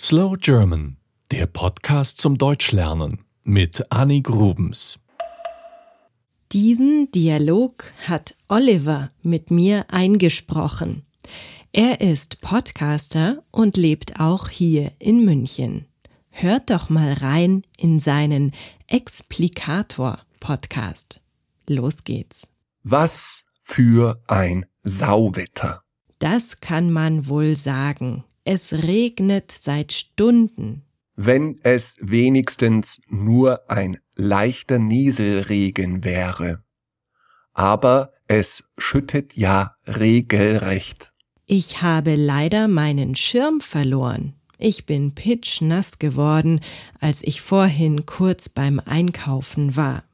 Slow German, der Podcast zum Deutschlernen mit Annie Grubens. Diesen Dialog hat Oliver mit mir eingesprochen. Er ist Podcaster und lebt auch hier in München. Hört doch mal rein in seinen Explikator-Podcast. Los geht's. Was für ein Sauwetter. Das kann man wohl sagen. Es regnet seit Stunden. Wenn es wenigstens nur ein leichter Nieselregen wäre. Aber es schüttet ja regelrecht. Ich habe leider meinen Schirm verloren. Ich bin pitschnass geworden, als ich vorhin kurz beim Einkaufen war.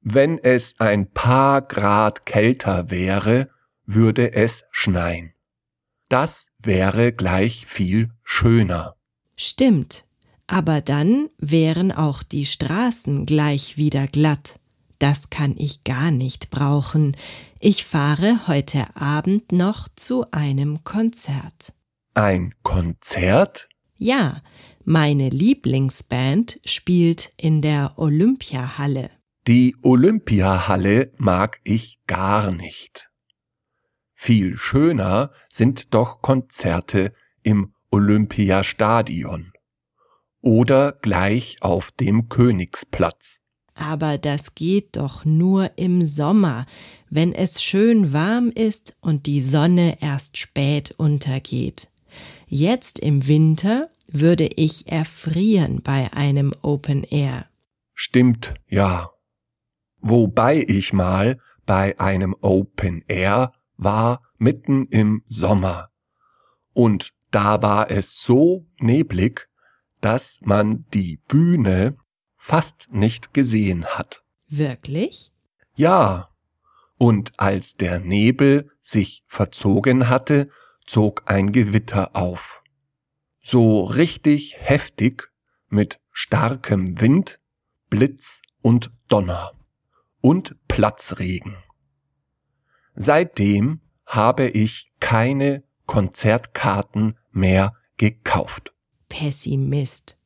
Wenn es ein paar Grad kälter wäre, würde es schneien. Das wäre gleich viel schöner. Stimmt, aber dann wären auch die Straßen gleich wieder glatt. Das kann ich gar nicht brauchen. Ich fahre heute Abend noch zu einem Konzert. Ein Konzert? Ja, meine Lieblingsband spielt in der Olympiahalle. Die Olympiahalle mag ich gar nicht. Viel schöner sind doch Konzerte im Olympiastadion oder gleich auf dem Königsplatz. Aber das geht doch nur im Sommer, wenn es schön warm ist und die Sonne erst spät untergeht. Jetzt im Winter würde ich erfrieren bei einem Open Air. Stimmt, ja. Wobei ich mal bei einem Open Air war mitten im Sommer. Und da war es so neblig, dass man die Bühne fast nicht gesehen hat. Wirklich? Ja. Und als der Nebel sich verzogen hatte, zog ein Gewitter auf. So richtig heftig mit starkem Wind, Blitz und Donner und Platzregen. Seitdem habe ich keine Konzertkarten mehr gekauft. Pessimist.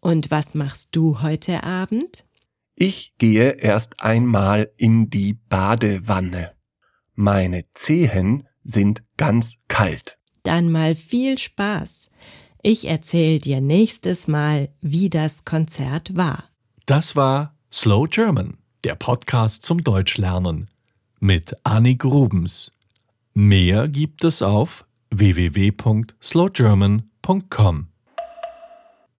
Und was machst du heute Abend? Ich gehe erst einmal in die Badewanne. Meine Zehen sind ganz kalt. Dann mal viel Spaß. Ich erzähl dir nächstes Mal, wie das Konzert war. Das war Slow German, der Podcast zum Deutschlernen mit Annie Grubens. Mehr gibt es auf www.slowgerman.com.